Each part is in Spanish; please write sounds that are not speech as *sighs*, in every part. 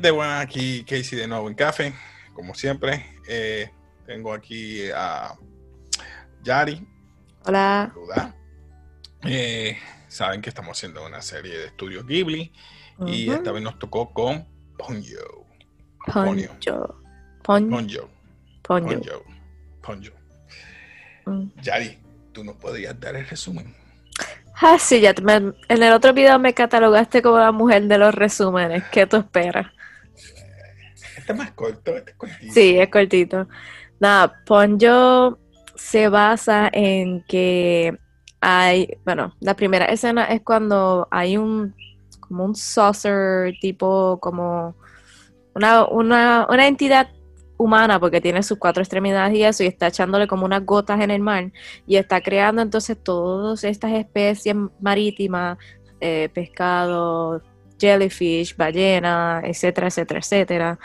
gente, bueno, aquí Casey de nuevo en café, como siempre. Eh, tengo aquí a Yari. Hola. Eh, saben que estamos haciendo una serie de estudios Ghibli y esta vez nos tocó con Ponyo. Ponyo. Ponyo. Ponyo. Ponyo. Mm. Yari, ¿tú nos podrías dar el resumen? Ah, sí, ya en el otro video me catalogaste como la mujer de los resúmenes. ¿Qué tú esperas? Es más corto, este es cortito. Sí, es cortito. Nada, Ponyo se basa en que hay, bueno, la primera escena es cuando hay un, como un saucer tipo, como una, una, una entidad humana porque tiene sus cuatro extremidades y eso y está echándole como unas gotas en el mar y está creando entonces todas estas especies marítimas, eh, pescado, jellyfish, ballena, etcétera, etcétera, etcétera.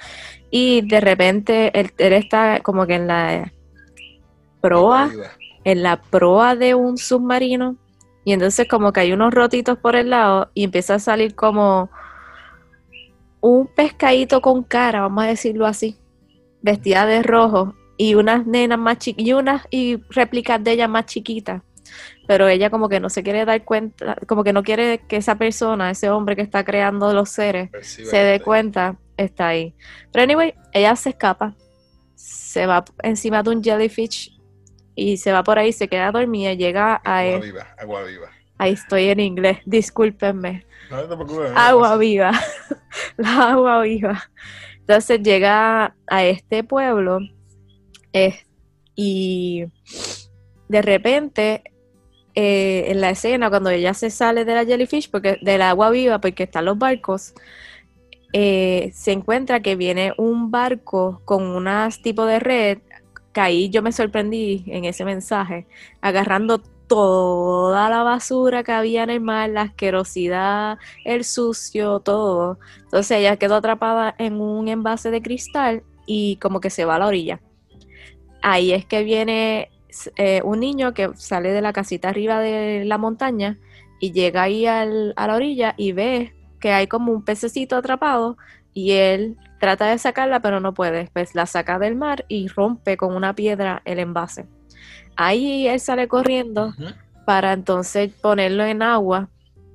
Y de repente él, está como que en la proa, en la proa de un submarino y entonces como que hay unos rotitos por el lado y empieza a salir como un pescadito con cara, vamos a decirlo así vestida de rojo y unas nenas más chiquitas y unas y réplicas de ella más chiquitas. Pero ella como que no se quiere dar cuenta, como que no quiere que esa persona, ese hombre que está creando los seres, se dé cuenta, está ahí. Pero anyway, ella se escapa, se va encima de un jellyfish y se va por ahí, se queda dormida, llega a... Agua viva, agua viva. Ahí estoy en inglés, discúlpenme. No, te agua viva, *laughs* la agua viva. Entonces llega a este pueblo y de repente eh, en la escena cuando ella se sale de la jellyfish, porque del agua viva, porque están los barcos, eh, se encuentra que viene un barco con unas tipo de red, que ahí yo me sorprendí en ese mensaje, agarrando toda la basura que había en el mar, la asquerosidad, el sucio, todo. Entonces ella quedó atrapada en un envase de cristal y como que se va a la orilla. Ahí es que viene eh, un niño que sale de la casita arriba de la montaña y llega ahí a la orilla y ve que hay como un pececito atrapado y él trata de sacarla pero no puede. Pues la saca del mar y rompe con una piedra el envase. Ahí él sale corriendo para entonces ponerlo en agua,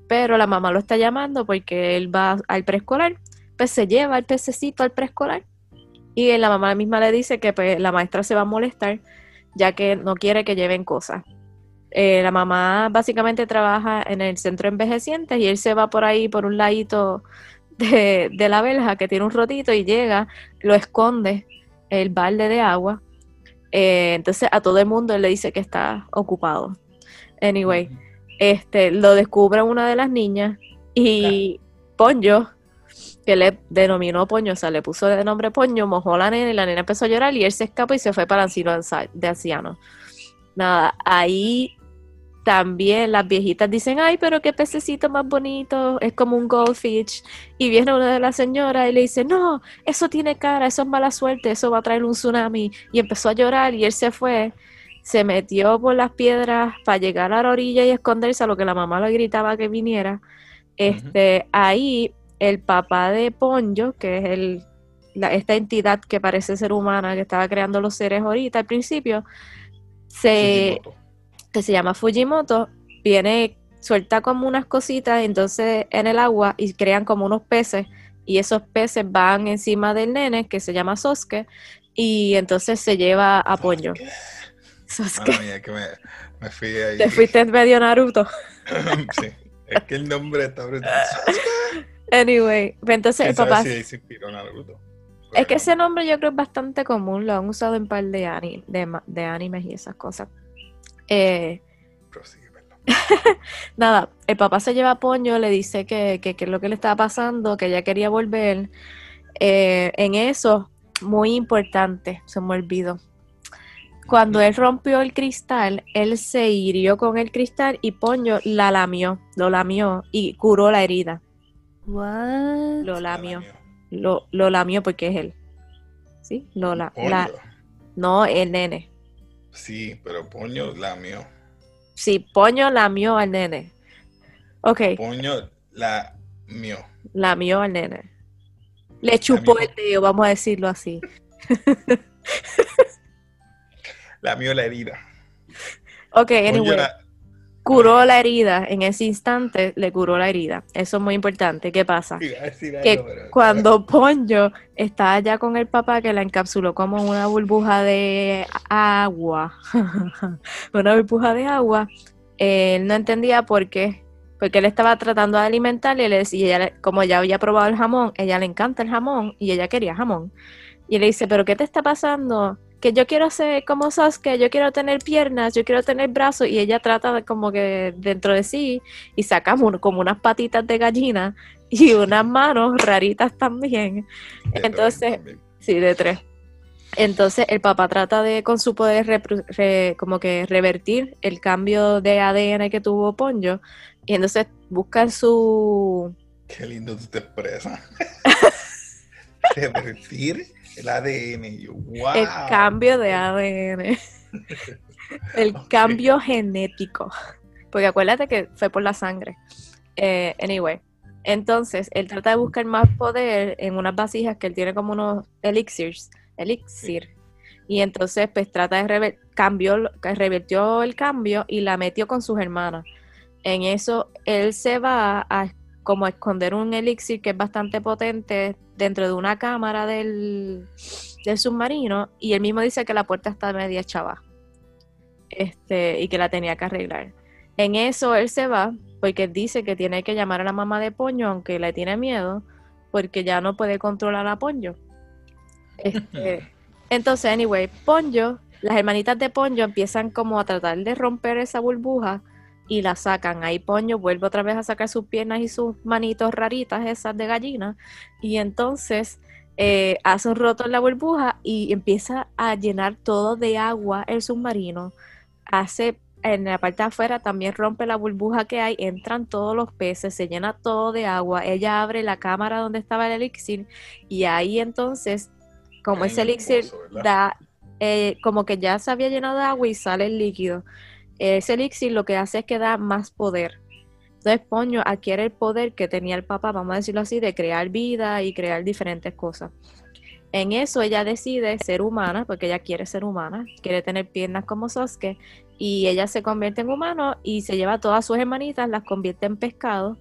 pero la mamá lo está llamando porque él va al preescolar, pues se lleva el pececito al preescolar y la mamá misma le dice que pues, la maestra se va a molestar ya que no quiere que lleven cosas. Eh, la mamá básicamente trabaja en el centro envejecientes y él se va por ahí por un ladito de, de la verja que tiene un rotito y llega, lo esconde el balde de agua eh, entonces a todo el mundo le dice que está ocupado. Anyway, este, lo descubre una de las niñas y Ponyo, que le denominó Poño, o sea, le puso de nombre Poño, mojó la nena y la nena empezó a llorar y él se escapa y se fue para el asilo de ancianos. Nada, ahí también las viejitas dicen, ay, pero qué pececito más bonito, es como un goldfish. Y viene una de las señoras y le dice, no, eso tiene cara, eso es mala suerte, eso va a traer un tsunami. Y empezó a llorar y él se fue, se metió por las piedras para llegar a la orilla y esconderse a lo que la mamá le gritaba que viniera. Este, Ahí el papá de Ponyo, que es el, esta entidad que parece ser humana, que estaba creando los seres ahorita al principio, se que se llama Fujimoto, viene, suelta como unas cositas entonces en el agua y crean como unos peces y esos peces van encima del nene que se llama Sosuke y entonces se lleva a Ponyo. Sosuke. que me, fui ahí. Te fuiste medio Naruto. *laughs* sí, es que el nombre está brutal. *laughs* Anyway, pues entonces el papá... Si se inspiró Naruto. Es que ese nombre yo creo es bastante común, lo han usado en un par de, de animes y esas cosas. Eh, *laughs* nada, el papá se lleva a Poño, le dice que, que, es lo que le estaba pasando, que ella quería volver. Eh, en eso, muy importante, se me olvidó. Cuando él rompió el cristal, él se hirió con el cristal y Poño la lamió, lo lamió y curó la herida. Lo lamió. Lo, lo lamió porque es él. ¿Sí? Lo la, no, el nene. Sí, pero Poño lamió. Sí, Poño lamió al nene. Ok. Poño lamió. Lamió al nene. Le chupó el dedo, vamos a decirlo así. *laughs* La mío la herida. Ok, anyway. Curó la herida, en ese instante le curó la herida. Eso es muy importante. ¿Qué pasa? que cuando Ponyo está allá con el papá que la encapsuló como una burbuja de agua, *laughs* una burbuja de agua, él no entendía por qué. Porque él estaba tratando de alimentarle y, le decía, como ya había probado el jamón, ella le encanta el jamón y ella quería jamón. Y le dice, ¿pero qué te está pasando? Que yo quiero ser como Sasuke, yo quiero tener piernas, yo quiero tener brazos. Y ella trata de como que dentro de sí y saca como unas patitas de gallina *laughs* y unas manos raritas también. Entonces, sí, de tres. Entonces el papá trata de con su poder como que revertir el cambio de ADN que tuvo Ponyo y entonces busca su... Qué lindo tú te expresas. *laughs* revertir el ADN. El cambio de ADN. *laughs* el cambio genético. Porque acuérdate que fue por la sangre. Eh, anyway. Entonces, él trata de buscar más poder en unas vasijas que él tiene como unos elixirs. Elixir. Y entonces, pues trata de revertir, cambió, revertió el cambio y la metió con sus hermanas. En eso, él se va a como esconder un elixir que es bastante potente dentro de una cámara del, submarino y él mismo dice que la puerta está media chava este, y que la tenía que arreglar. En eso él se va porque dice que tiene que llamar a la mamá de Poño aunque le tiene miedo porque ya no puede controlar a Ponyo. Este, *laughs* entonces, anyway, Ponyo, las hermanitas de Ponyo empiezan como a tratar de romper esa burbuja y la sacan. Ahí Poño vuelve otra vez a sacar sus piernas y sus manitos raritas, esas de gallina, y entonces eh, hace un roto en la burbuja y empieza a llenar todo de agua el submarino. Hace en la parte de afuera también rompe la burbuja que hay, entran todos los peces, se llena todo de agua. Ella abre la cámara donde estaba el elixir y ahí entonces, como ese elixir da, eh, como que ya se había llenado de agua y sale el líquido ese elixir lo que hace es que da más poder. Entonces Ponyo adquiere el poder que tenía el papá, vamos a decirlo así, de crear vida y crear diferentes cosas. En eso ella decide ser humana, porque ella quiere ser humana, quiere tener piernas como Sasuke, y ella se convierte en humano y se lleva a todas sus hermanitas, las convierte en pescado,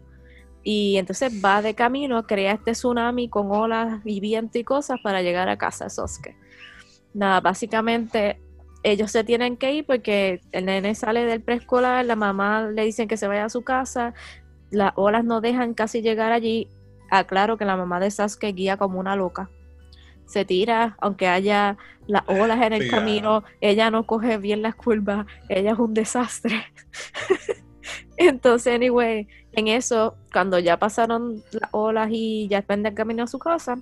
y entonces va de camino, crea este tsunami con olas y viento y cosas para llegar a casa de Sasuke. Nada, básicamente ellos se tienen que ir porque el nene sale del preescolar, la mamá le dicen que se vaya a su casa, las olas no dejan casi llegar allí. Aclaro que la mamá de Sasuke guía como una loca. Se tira, aunque haya las olas en el camino, ella no coge bien las curvas, ella es un desastre. *laughs* Entonces, anyway, en eso, cuando ya pasaron las olas y ya están el camino a su casa,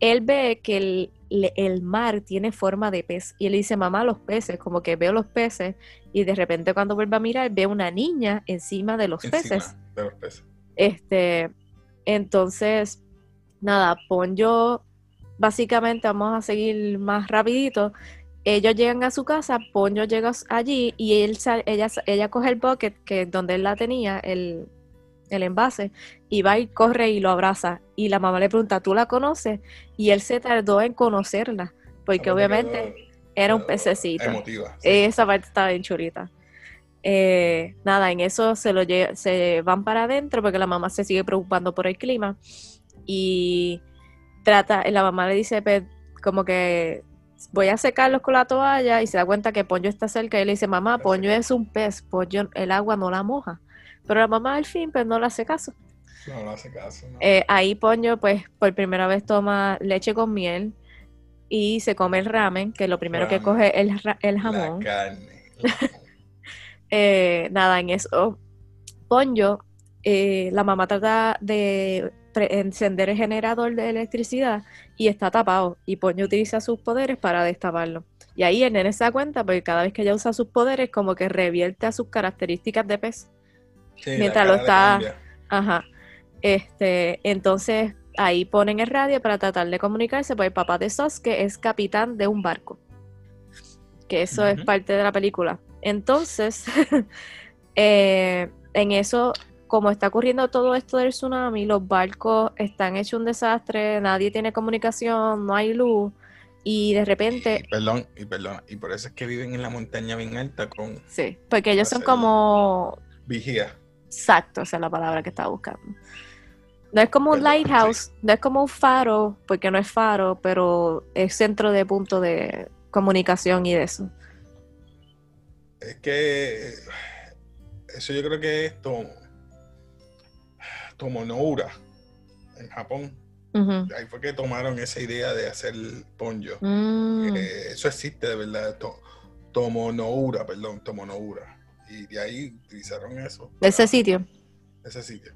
él ve que el, el mar tiene forma de pez. Y él dice, mamá, los peces, como que veo los peces. Y de repente cuando vuelve a mirar, ve una niña encima de los peces. De los peces. Este, entonces, nada, Ponyo, básicamente vamos a seguir más rapidito. Ellos llegan a su casa, Ponyo llega allí y él, ella, ella coge el bucket que donde él la tenía, el, el envase, y va y corre y lo abraza. Y la mamá le pregunta, ¿tú la conoces? Y él se tardó en conocerla, porque obviamente era un pececito. Esa parte estaba bien churita. Eh, nada, en eso se, lo se van para adentro porque la mamá se sigue preocupando por el clima. Y trata, la mamá le dice, pues, como que voy a secarlos con la toalla y se da cuenta que Poño está cerca y le dice, mamá, Poño es un pez, Poño, el agua no la moja. Pero la mamá al fin pues no le hace caso. No le hace caso. Eh, ahí Poño pues por primera vez toma leche con miel y se come el ramen, que lo primero que coge es el, jamón. La carne. *laughs* Eh, nada, en eso Ponyo, eh, la mamá trata de encender el generador de electricidad y está tapado. Y Ponyo utiliza sus poderes para destaparlo. Y ahí el nene se da cuenta porque cada vez que ella usa sus poderes como que revierte a sus características de pez mientras lo está. Ajá. Este, entonces ahí ponen el radio para tratar de comunicarse, pues el papá de Sasuke es capitán de un barco. Que eso es parte de la película. Entonces, *laughs* eh, en eso como está ocurriendo todo esto del tsunami, los barcos están hechos un desastre, nadie tiene comunicación, no hay luz. Y de repente. Y, perdón, y perdón, y por eso es que viven en la montaña bien alta con. Sí, porque ellos son como. Vigía. Exacto, esa es la palabra que estaba buscando. No es como un lighthouse, no es como un faro, porque no es faro, pero es centro de punto de comunicación y de eso. Es que eso yo creo que es Tomo, Tomonoura en Japón. Ahí fue que tomaron esa idea de hacer ponyo. Mm. Eh, eso existe de verdad. To, Tomonoura, perdón, Tomonoura. Y de ahí utilizaron eso. De ese sitio. Ese sitio.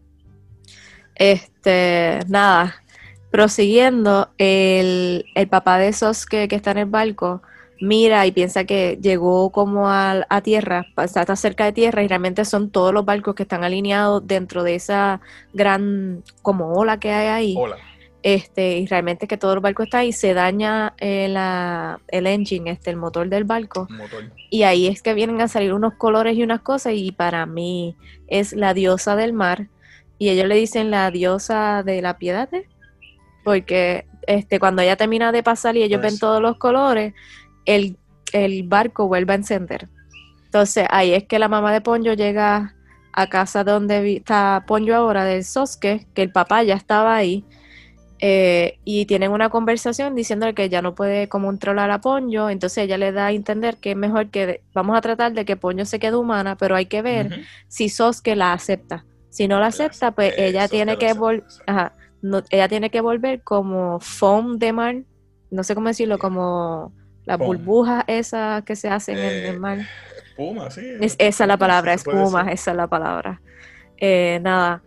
Este, nada. Prosiguiendo, el, el papá de esos que, que está en el barco mira y piensa que llegó como a, a, tierra, está cerca de tierra y realmente son todos los barcos que están alineados dentro de esa gran como ola que hay ahí. Ola. Este, y realmente que todo el barco está ahí, se daña el, eh, el engine, este, el motor del barco. Y ahí es que vienen a salir unos colores y unas cosas, y para mí es la diosa del mar. Y ellos le dicen la diosa de la piedad, ¿eh? porque este, cuando ella termina de pasar y ellos ven pues todos los colores, el, el barco vuelve a encender. Entonces ahí es que la mamá de Ponyo llega a casa donde está Ponyo ahora, del Soske, que el papá ya estaba ahí eh, y tienen una conversación diciéndole que ya no puede como controlar a Ponyo, entonces ella le da a entender que es mejor que vamos a tratar de que Ponyo se quede humana, pero hay que ver si Soske la acepta. Si no la acepta, pues ella tiene que volver, ella tiene que volver como foam de mar, no sé cómo decirlo, como las burbujas esas que se hacen en el mar. Espuma, sí. Es, esa es la palabra, espuma, esa es la palabra. Eh, nada.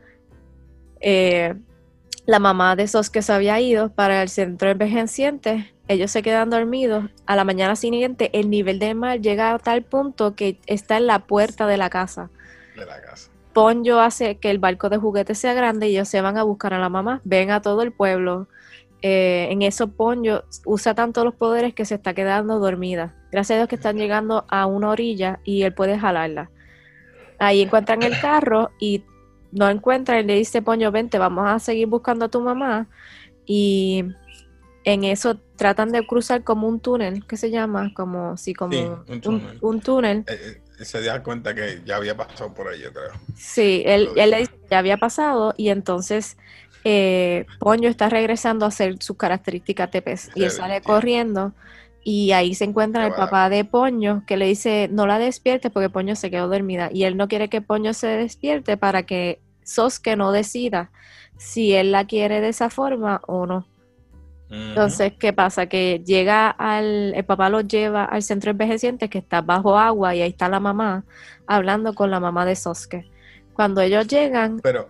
Eh, la mamá de esos que se había ido para el centro de envejecientes, ellos se quedan dormidos. A la mañana siguiente, el nivel del mar llega a tal punto que está en la puerta de la casa. De la casa. Ponyo hace que el barco de juguetes sea grande y ellos se van a buscar a la mamá. Ven a todo el pueblo. Eh, en eso Ponyo usa tanto los poderes que se está quedando dormida. Gracias a Dios que están llegando a una orilla y él puede jalarla. Ahí encuentran el carro y no encuentra y le dice, Poño, vente, vamos a seguir buscando a tu mamá. Y en eso tratan de cruzar como un túnel, ¿qué se llama? Como, sí, como un túnel. Eh, eh, se da cuenta que ya había pasado por ahí, creo. Sí, él, él le dice ya había pasado y entonces eh, Poño está regresando a hacer sus características TPS y él sale corriendo y ahí se encuentra el papá de Poño que le dice no la despierte porque Poño se quedó dormida y él no quiere que Poño se despierte para que Soske no decida si él la quiere de esa forma o no. Entonces, ¿qué pasa? Que llega al, el papá lo lleva al centro envejeciente que está bajo agua y ahí está la mamá hablando con la mamá de Soske. Cuando ellos llegan... Pero,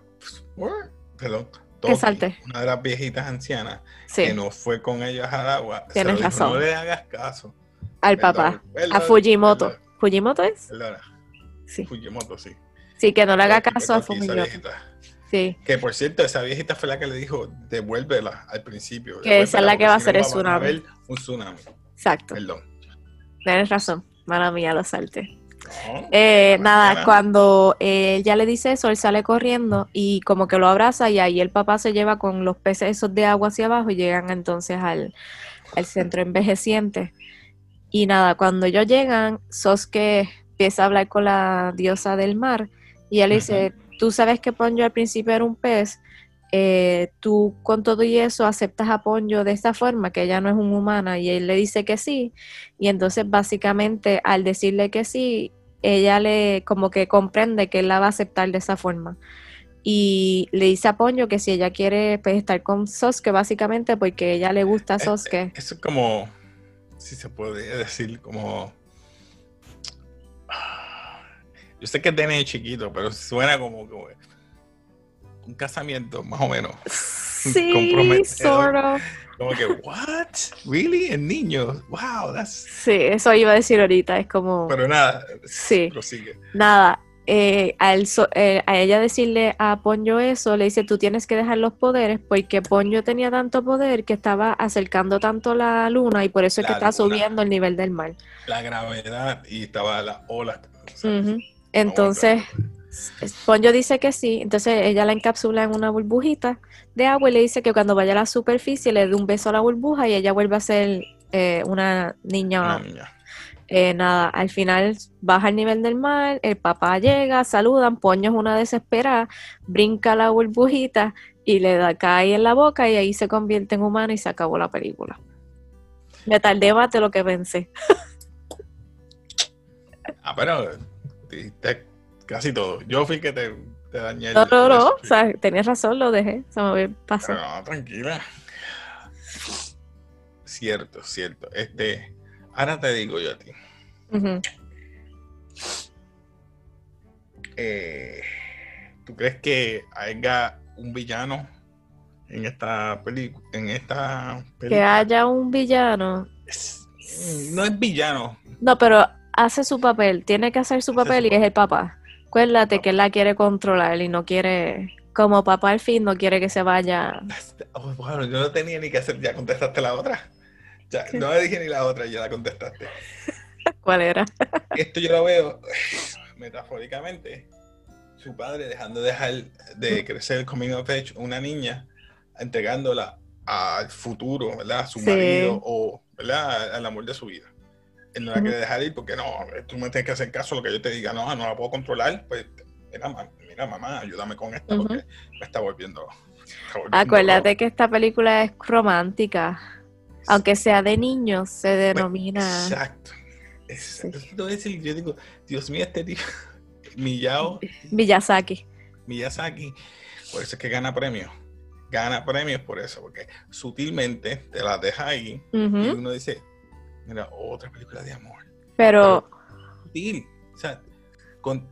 perdón, que salte. una de las viejitas ancianas, que no fue con ellos al agua. Tienes razón. no le hagas caso. Al papá, a Fujimoto. ¿Fujimoto es? Sí. Fujimoto, sí. Sí, que no le haga caso a Fujimoto. Sí. Que por cierto, esa viejita fue la que le dijo, devuélvela al principio. Que esa es la que va a hacer el tsunami. un tsunami. Exacto. Perdón. Tienes razón. Mala mía, lo salte. Eh, nada, cuando ella le dice eso, él sale corriendo y como que lo abraza y ahí el papá se lleva con los peces esos de agua hacia abajo y llegan entonces al, centro envejeciente. Y nada, cuando ellos llegan, Sosuke empieza a hablar con la diosa del mar y ella le dice, tú sabes que Ponyo al principio era un pez, eh, tú con todo y eso aceptas a Ponyo de esta forma, que ella no es un humana, y él le dice que sí, y entonces básicamente al decirle que sí, ella le como que comprende que él la va a aceptar de esa forma. Y le dice a Ponyo que si ella quiere pues, estar con Sosuke, básicamente porque ella le gusta a eh, Sosuke. Eh, eso es como, si se puede decir, como... Yo sé que tiene chiquito, pero suena como, como un casamiento, más o menos. Sí, sort of. Como que, what? Really? En niños. Wow, that's. Sí, eso iba a decir ahorita. Es como. Pero nada. Sí. Prosigue. Nada. Eh, a, eh, a, ella decirle a Ponyo eso, le dice, tú tienes que dejar los poderes porque Ponyo tenía tanto poder que estaba acercando tanto la luna y por eso es que está subiendo el nivel del mar. La gravedad y estaba la ola. Entonces, Ponyo dice que sí, entonces ella la encapsula en una burbujita de agua y le dice que cuando vaya a la superficie le dé un beso a la burbuja y ella vuelve a ser eh, una niña. Eh, nada, al final baja el nivel del mar, el papá llega, saludan, Poño es una desesperada, brinca la burbujita y le da cae en la boca y ahí se convierte en humana y se acabó la película. Me tardé más de lo que pensé. ah, pero casi todo. Yo fui que te, te dañé. No, no, no. O sea, tenías razón, lo dejé. Se me pasó. no, tranquila. Cierto, cierto. Este, ahora te digo yo a ti. Eh, ¿Tú crees que haya un villano en esta película? En esta Que haya un villano. no es villano. No, pero hace su papel. Tiene que hacer su papel y es el papá. Acuérdate que él la quiere controlar y no quiere, como papá al fin, no quiere que se vaya. *laughs* Oh, bueno, yo no tenía ni que hacer, ya contestaste la otra. Ya, no le dije ni la otra, ya la contestaste. *laughs* ¿Cuál era? *laughs* Esto yo lo veo metafóricamente. Su padre dejando de dejar de crecer coming of age, una niña, entregándola al futuro, ¿verdad? A su marido o, ¿verdad? Al amor de su vida él no la quiere dejar ir porque no, tú me tienes que hacer caso a lo que yo te diga, no, no la puedo controlar, pues mira, mira mamá, ayúdame con esto porque me está volviendo, Acuérdate que esta película es romántica, aunque sea de niños, se denomina... exacto. exacto. Decir, yo digo, Dios mío, este tío, *laughs* Miyao... Miyazaki. Miyazaki, por eso es que gana premios gana premios por eso, porque sutilmente te la deja ahí y uno dice, Mira, otra película de amor. Pero. o sea, con.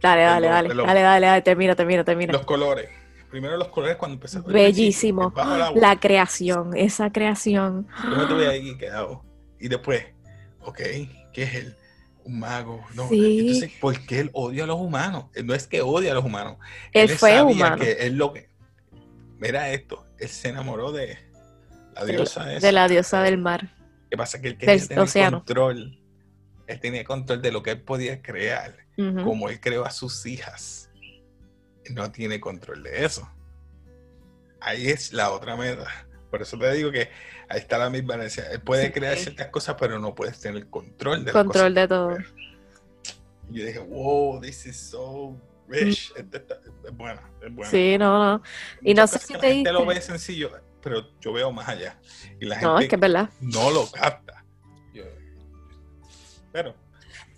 Dale, dale, dale, dale, dale, dale, termina, termina, termina. Los colores. Primero los colores cuando empezó. Bellísimo. La creación, esa creación. Yo me tuve ahí quedado. Y después, ok, ¿qué es él? Un mago. No. Entonces, ¿por qué él odia a los humanos? No es que odia a los humanos. Él, fue humano. Que él lo que. Mira esto, él se enamoró de la diosa de, de la diosa del mar que pasa? Que él quería tener control. Él tenía control de lo que él podía crear, como él creó a sus hijas. No tiene control de eso. Ahí es la otra meta. Por eso te digo que ahí está la misma Él puede crear ciertas cosas, pero no puedes tener control de Control de todo. Y yo dije, wow, this is so rich. Este es buena, es buena. Sí, no, no. Y no sé si te la lo ve sencillo pero yo veo más allá. Y la no, gente es que es verdad. no lo capta. pero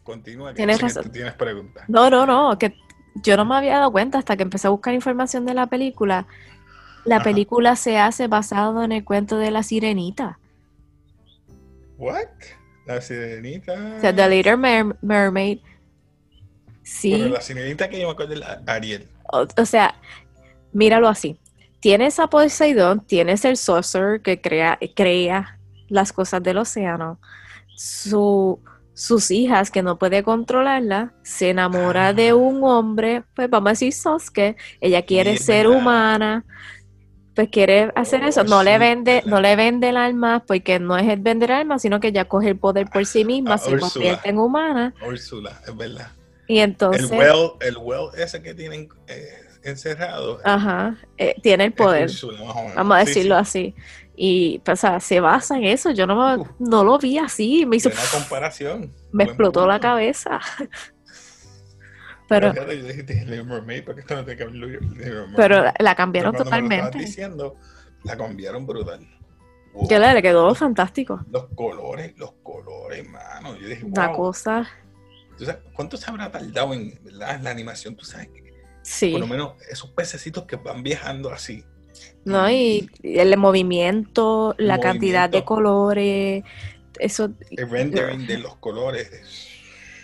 continúa, que tienes, razón. tienes preguntas. No, no, no, que yo no me había dado cuenta hasta que empecé a buscar información de la película. La película se hace basado en el cuento de la sirenita. ¿What? La sirenita. O sea, The Little Mermaid. Sí. Pero la sirenita que yo me acuerdo de la Ariel. o sea, míralo así tienes a Poseidón, tienes el Sorcerer que crea, crea las cosas del océano. sus hijas, que no puede controlarla, se enamora de un hombre, pues vamos a decir Sosuke, ella quiere ser humana, pues quiere hacer eso, no le vende, no le vende el alma, porque no es el vender alma, sino que ella coge el poder por sí misma, se convierte en humana. Úrsula, es verdad. Y entonces. El well, el well ese que tienen. Eh, encerrado. Ajá, eh, tiene el poder. vamos a decirlo así. Y pues, se basa en eso. Yo no, no lo vi así. Me hizo. Una comparación. Me explotó la cabeza. Pero, pero la cambiaron totalmente. diciendo, la cambiaron brutal. que le, quedó fantástico. Los colores, los colores, mano. Yo dije, Una cosa. ¿Cuánto se habrá tardado en la animación? Tú sabes que Sí. Por lo menos esos pececitos que van viajando así. No, y el movimiento, la cantidad de colores, eso. El rendering de los colores.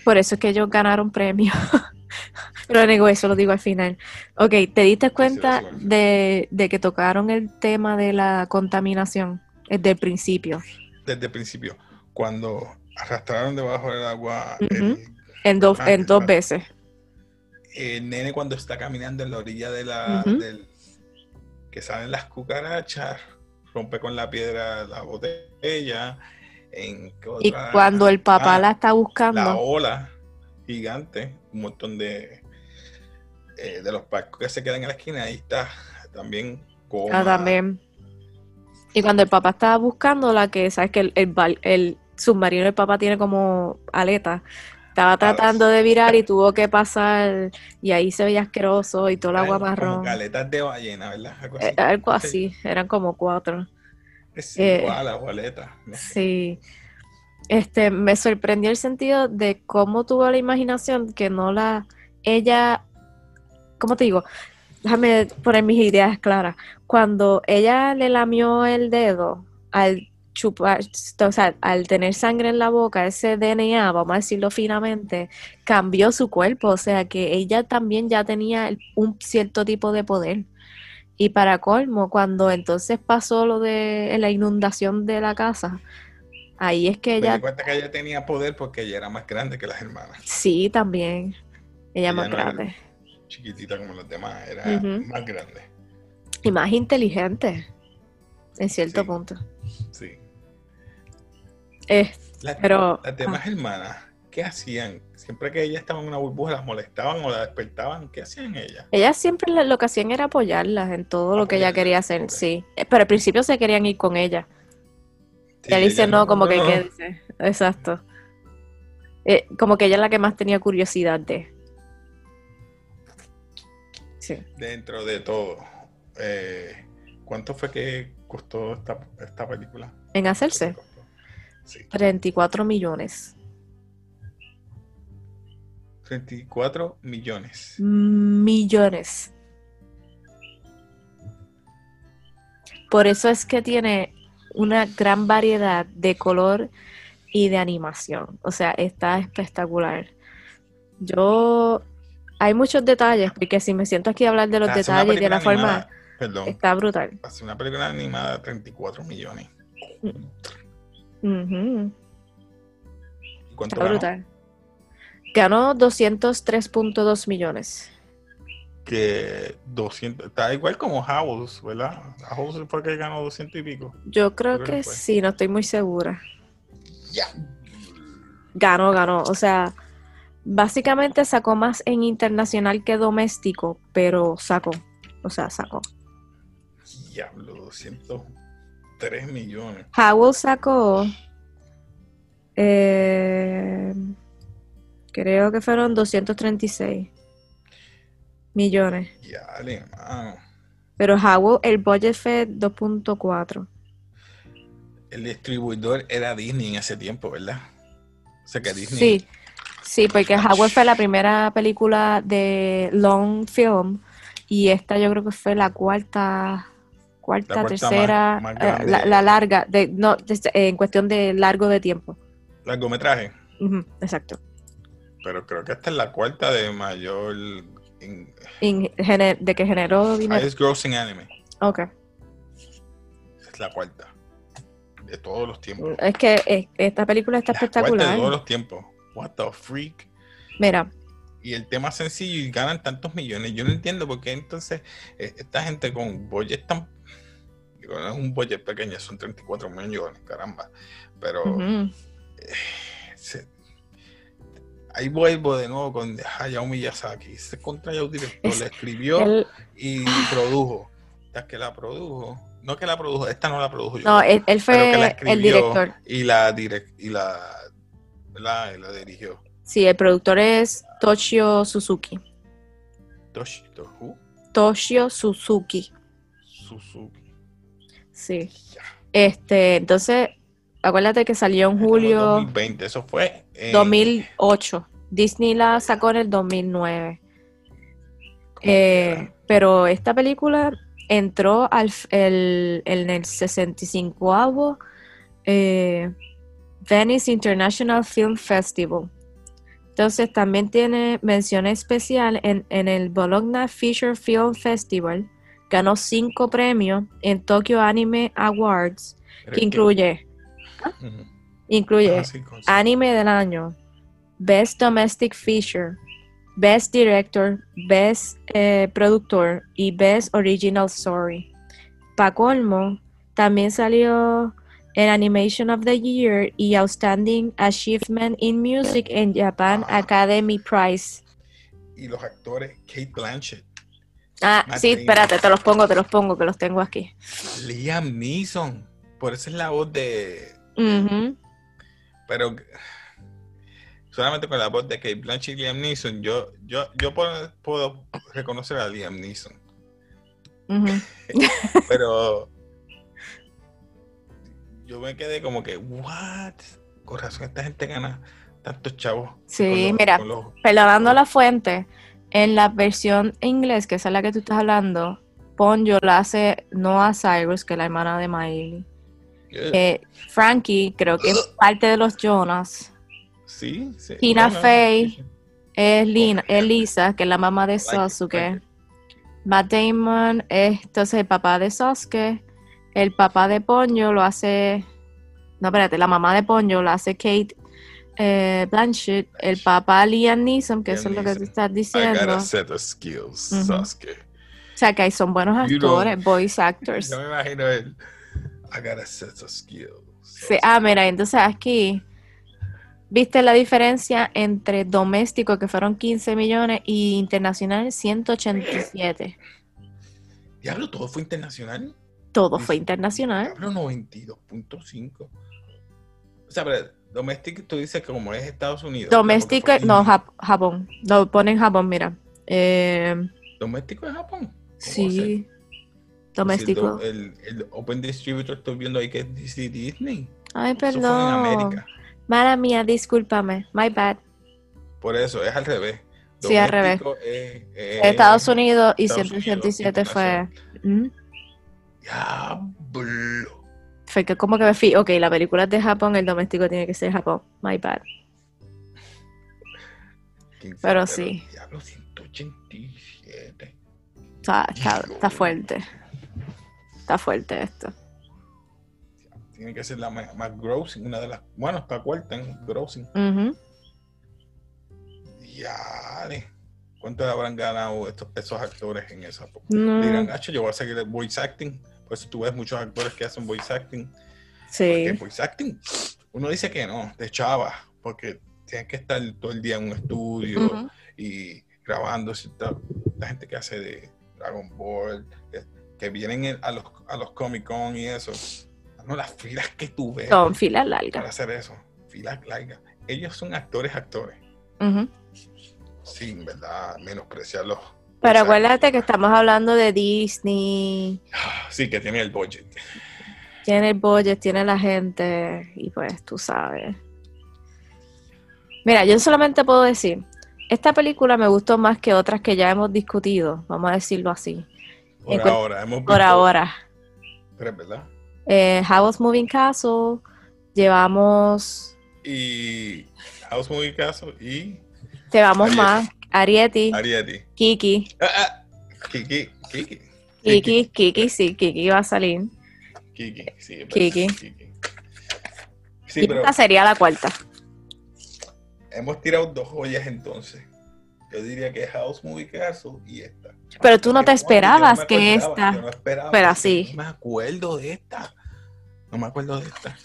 Por eso es que ellos ganaron premio. *laughs* Pero digo eso, lo digo al final. Ok, ¿te diste cuenta de, que tocaron el tema de la contaminación desde el principio? Desde el principio. Cuando arrastraron debajo del agua. en, dos, en dos veces el nene cuando está caminando en la orilla de la del, que salen las cucarachas, rompe con la piedra la botella. En, y cuando el papá ah, la está buscando. La ola gigante, un montón de, eh, de los barcos que se quedan en la esquina, ahí está también Ah, también. Y cuando el papá estaba buscando la que, sabes que el, el, submarino del papá tiene como aleta, estaba tratando de virar y tuvo que pasar y ahí se veía asqueroso y todo el agua marrón. Como aletas de ballena, ¿verdad? Algo así, eh, eran como cuatro. Es igual a aleta. Sí. Este, me sorprendió el sentido de cómo tuvo la imaginación que no la, ella, ¿cómo te digo? déjame poner mis ideas claras. Cuando ella le lamió el dedo al chupar, o sea, al tener sangre en la boca, ese DNA, vamos a decirlo finamente, cambió su cuerpo, o sea que ella también ya tenía un cierto tipo de poder. Y para colmo, cuando entonces pasó lo de la inundación de la casa, ahí es que ella... Me cuenta que ella tenía poder porque ella era más grande que las hermanas. Sí, también. Ella, más grande chiquitita como los demás, era más grande. Y más inteligente, en cierto punto. Sí. Las, pero, las demás hermanas, ¿qué hacían? Siempre que ella estaba en una burbuja, ¿las molestaban o la despertaban? ¿Qué hacían ellas? Ellas siempre lo que hacían era apoyarlas en todo lo que ella quería hacer, sí. Eh, pero al principio se querían ir con ella. y ella dice no, como que *laughs* quédese. Exacto. Eh, como que ella es la que más tenía curiosidad de dentro de todo. Eh, ¿Cuánto fue que costó esta, película? ¿En hacerse? 34 millones. 34 millones. Millones. Por eso es que tiene una gran variedad de color y de animación. O sea, está espectacular. Yo hay muchos detalles, porque si me siento aquí a hablar de los detalles y de la forma, está brutal. Hace una película animada de 34 millones. ¿Cuánto está brutal. Ganó 203.2 millones. Que 200, está igual como House, ¿verdad? House fue que ganó 200 y pico. Yo creo, que, sí, no estoy muy segura. Ya. Ganó, ganó. O sea, Básicamente sacó más en internacional que doméstico, pero sacó. O sea, sacó. Diablo, 203 millones. Howell sacó. Eh, creo que fueron 236 millones. Hermano. Pero Howell, el budget fue 2.4. El distribuidor era Disney en ese tiempo, ¿verdad? O sea que Disney. Sí. Sí, porque Howard fue la primera película de long film y esta yo creo que fue la cuarta, cuarta, tercera, eh, la, larga, de, no, en cuestión de largo de tiempo. Largometraje. exacto. Pero creo que esta es la cuarta de mayor... de que generó dinero. Highest grossing anime. Ok. Es la cuarta. De todos los tiempos. Es que esta película está espectacular. de todos los tiempos. What the freak. Mira. Y el tema sencillo y ganan tantos millones. Yo no entiendo por qué entonces eh, esta gente con budget tan. Digo, no es un budget pequeño, son 34 millones, caramba. Pero. Eh, ahí vuelvo de nuevo con Hayao Miyazaki. Se contra un director, le escribió y produjo. Hasta que la produjo. No que la produjo, esta no la produjo yo. No, él, fue el director. Y la, direct, y la la, la dirigió. Sí, el productor es Toshio Suzuki. Toshio, Toshio Suzuki. Suzuki. Sí. Este, entonces, acuérdate que salió en julio. 2020, eso fue. 2008. Disney la sacó en el 2009. Eh, pero esta película entró al, el, en el 65 eh, Venice International Film Festival. Entonces también tiene mención especial en, el Bologna Feature Film Festival. Ganó cinco premios en Tokyo Anime Awards, que incluye, incluye ah, Anime del Año, Best Domestic Feature, Best Director, Best eh, Productor y Best Original Story. Pa' colmo, también salió el Animation of the Year y Outstanding Achievement in Music en Japan Academy Prize. y los actores Kate Blanchett. Ah, sí, espérate, te los pongo, te los pongo, que los tengo aquí. Liam Neeson, por eso es la voz de... Pero solamente con la voz de Kate Blanchett y Liam Neeson, yo, yo, yo puedo, reconocer a Liam Neeson. *laughs* Pero yo me quedé como que, what? Con razón, esta gente gana tantos chavos. Sí, mira, perdonando la fuente, en la versión inglés, que es la que tú estás hablando, Ponyo la hace Noah Cyrus, que es la hermana de Miley. Eh, Frankie, creo que es parte de los Jonas. Sí, sí. Tina Fey es, Lina, Lisa, que es la mamá de Sasuke. Matt Damon es entonces el papá de Sasuke. El papá de Ponyo lo hace. No, espérate, la mamá de Ponyo lo hace Kate eh, Blanchett. El papá Liam Neeson, que eso es lo que tú estás diciendo. set of skills, Sasuke. O sea, que ahí son buenos actores, voice *laughs* actors. No me imagino él. I got a set of skills. Sí, ah, mira, entonces aquí. ¿Viste la diferencia entre doméstico, que fueron 15 millones, y internacional, 187? Diablo, todo fue internacional. Todo fue internacional. Diablo, 92.5. O sea, pero doméstico, tú dices que como es Estados Unidos. Doméstico, no, Japón. Lo ponen Japón, mira. Eh, ¿Doméstico es Japón? Sí. Doméstico. el, el, Open Distributor estoy viendo ahí que es Disney. Ay, perdón. Eso fue en América. Mala mía, discúlpame. My bad. Por eso, es al revés. Sí, al revés. Estados Unidos y 187 fue. ¿Mm? Diablo. Fue que como que me fui, ok, la película es de Japón, el doméstico tiene que ser Japón. My bad. Pero sí. Diablo, 187. Está, está fuerte. Está fuerte esto tiene que ser la más, grossing, una de las, bueno, está cuarta en grossing. Ya, ¿cuánto habrán ganado estos, esos actores en esa época? Dirán, yo voy a seguir el voice acting, pues tú ves muchos actores que hacen voice acting. Sí. Porque voice acting, uno dice que no, de chava, porque tienes que estar todo el día en un estudio y grabando, la gente que hace de Dragon Ball, que vienen a los, a los Comic Con y eso, no, las filas que tuve. Son filas largas. Para hacer eso, filas largas. Ellos son actores, actores. Sin, ¿verdad? Menospreciarlos. Pero acuérdate que estamos hablando de Disney. *sighs* Sí, que tiene el budget. Tiene el budget, tiene la gente y pues tú sabes. Mira, yo solamente puedo decir, esta película me gustó más que otras que ya hemos discutido, vamos a decirlo así. Por ahora, hemos Por ahora. Pero verdad. Eh, House Moving Castle, llevamos... Y House Moving Castle y... Llevamos más. Arieti. Arieti. Kiki. Ah, ah. Kiki. Kiki. Kiki, Kiki, sí, Kiki va a salir. Kiki, sí. Kiki. Sí, pero esta sería la cuarta. Hemos tirado dos joyas entonces. Yo diría que House Movie Castle y esta. Pero tú no te esperabas que esta. Yo no esperaba, pero así. No me acuerdo de esta. No me acuerdo de esta.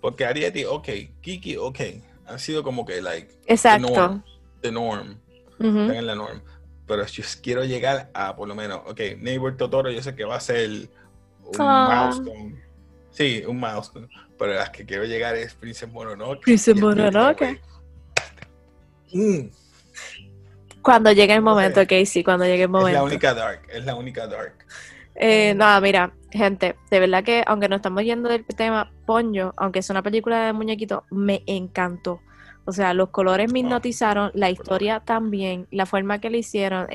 Porque Arieti, ok. Kiki, ok. Han sido como que, like. Exacto. The norm. Están en la norm. Pero yo quiero llegar a, por lo menos, ok, Neighbor Totoro, yo sé que va a ser un ah. milestone. Sí, un milestone. Pero las que quiero llegar es Princess Mononoke. Princess Mononoke. Mm. Cuando llegue el momento, Casey, cuando llegue el momento. Es la única dark, es la única dark. Eh, nada, mira, gente, de verdad que aunque no estamos yendo del tema Ponyo, aunque es una película de muñequito, me encantó. O sea, los colores me hipnotizaron, la historia también, la forma que le hicieron,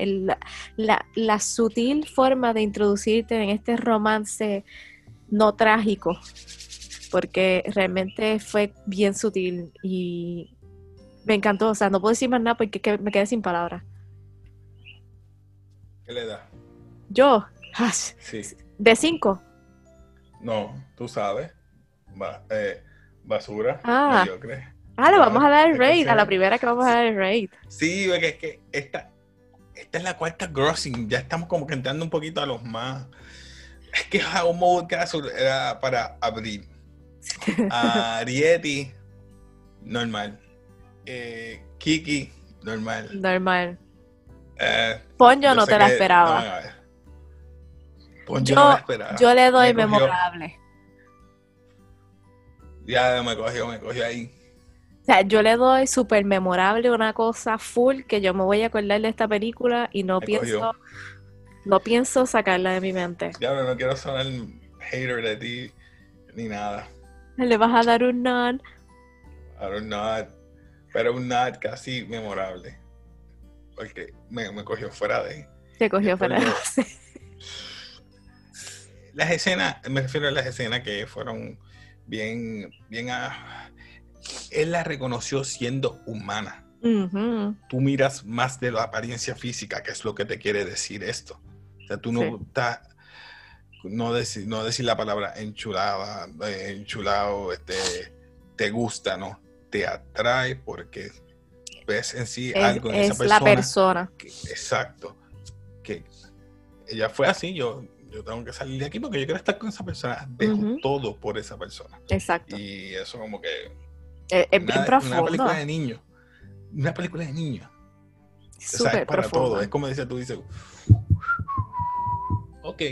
la, la, sutil forma de introducirte en este romance no trágico, porque realmente fue bien sutil y me encantó, o sea, no puedo decir más nada porque me quedé sin palabras. ¿Qué le da? Yo, sí. *laughs* ¿De cinco? No, tú sabes. Eh, basura. Ah. Mediocre. Ah, le vamos a dar el raid, a la primera que vamos a dar el raid. Sí, porque es que esta, esta es la cuarta grossing, ya estamos como que entrando un poquito a los más. Es que un Mode Castle era para abrir. *laughs* Arieti, normal. Eh, Kiki, normal. Normal. Eh, Ponyo no te la esperaba. Ponyo no la esperaba. Yo le doy memorable. Ya me cogió, me cogió ahí. O sea, yo le doy súper memorable una cosa full que yo me voy a acordar de esta película y no pienso no pienso sacarla de mi mente. Diablo, no quiero sonar hater de ti ni nada. Le vas a dar un nod. A un nod. Pero un nod casi memorable. Porque me, me cogió fuera de. Te cogió fuera de. *laughs* Las escenas, me refiero a las escenas que fueron bien, bien a, él la reconoció siendo humana. Tú miras más de la apariencia física, que es lo que te quiere decir esto. O sea, tú no estás, no decir, no decir la palabra enchulada, eh, enchulado, este, te gusta, ¿no? Te atrae porque ves en sí algo en esa persona. Es la persona. exacto. Que ella fue así, yo yo tengo que salir de aquí porque yo quiero estar con esa persona. Dejo todo por esa persona. Exacto. Y eso como que... Es, bien profundo. Una película de niños. Una película de niños. O sea, es para todo. Es como dice tú, dices, ok,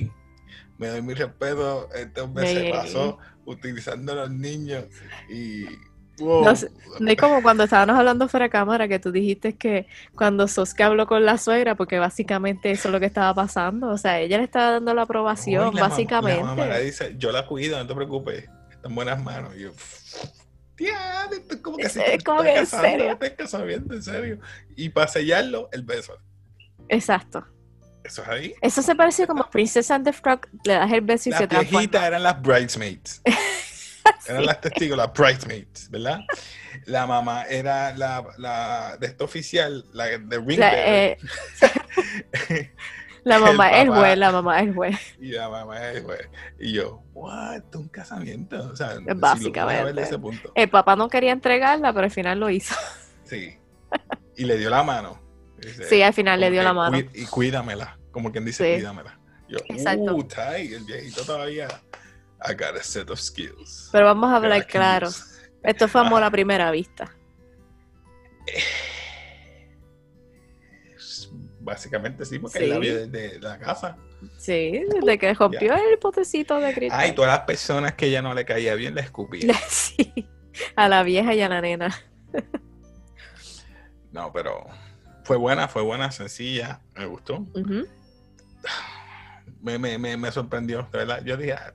me doy mi respeto, este hombre se pasó utilizando a los niños y no, es como cuando estábamos hablando fuera de cámara que tú dijiste que cuando Soska habló con la suegra, porque básicamente eso es lo que estaba pasando. O sea, ella le estaba dando la aprobación, básicamente. la mamá le dice, yo la cuido, no te preocupes, está en buenas manos. Y yo, tía, esto es como que si es como que en serio. en serio. Y para sellarlo, el beso. Exacto. ¿Eso es ahí? Eso se parece como *laughs* Princess and the Frog, le das el beso y se transforma. Las eran las bridesmaids. *laughs* Eran las testigos, las bridesmaids, ¿verdad? La mamá era la, la de esta oficial, la de Ring la, eh, *laughs* *laughs* la mamá es juez, la mamá es juez. Y la mamá es juez. Y yo, what, un casamiento. O sea, básicamente. ese punto. El papá no quería entregarla, pero al final lo hizo. Sí. Y le dio la mano. sí, al final le dio la mano. Y cuídamela, como quien dice, cuídamela. Yo, Exacto. Uh, el viejito todavía I got a set of skills. Pero vamos a hablar claro. Esto fue amor a *laughs* primera vista. Básicamente sí, porque la vida de la casa. Sí, desde que rompió el potecito de cristal. Ay, todas las personas que ya no le caía bien le escupía. *laughs* Sí, a la vieja y a la nena. No, pero fue buena, fue buena, sencilla, me gustó me, me, me, me, sorprendió, de verdad. Yo dije, ah,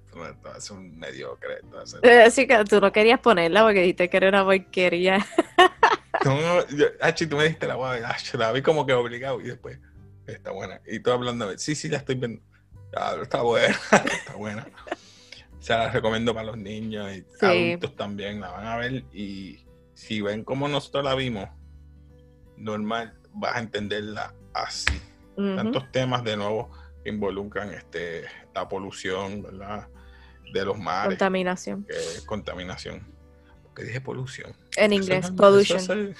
es un mediocre. Eh, así que tú no querías ponerla porque dijiste que era una porquería. *laughs* no, yo, tú me dijiste la voy la vi como que obligado y después, está buena. Y tú hablando, sí, sí, la estoy viendo. está buena, *laughs* está buena. O sea, la recomiendo para los niños y adultos también, la van a ver y si ven como nosotros la vimos, normal, vas a entenderla así. Tantos temas de nuevo involucran este, la polución, ¿verdad? De los mares. Contaminación. contaminación. Porque dije polución? En inglés, pollution.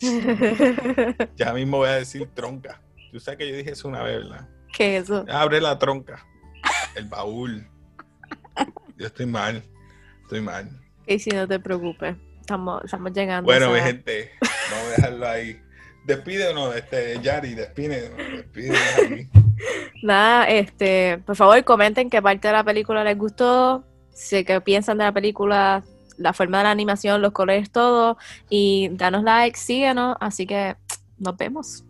*laughs* ya mismo voy a decir tronca. Tú sabes que yo dije eso una vez, ¿verdad? ¿Qué es eso? Abre la tronca. El baúl. Yo estoy mal. Estoy mal. Y si no te preocupes. Estamos, estamos llegando. Bueno, mi gente, vamos a dejarlo ahí. Despídenos, este, Yari, despídenos, despídenos *laughs* Nada, este, por favor comenten qué parte de la película les gustó, sé qué piensan de la película, la forma de la animación, los colores, todo, y danos like, síguenos, así que nos vemos.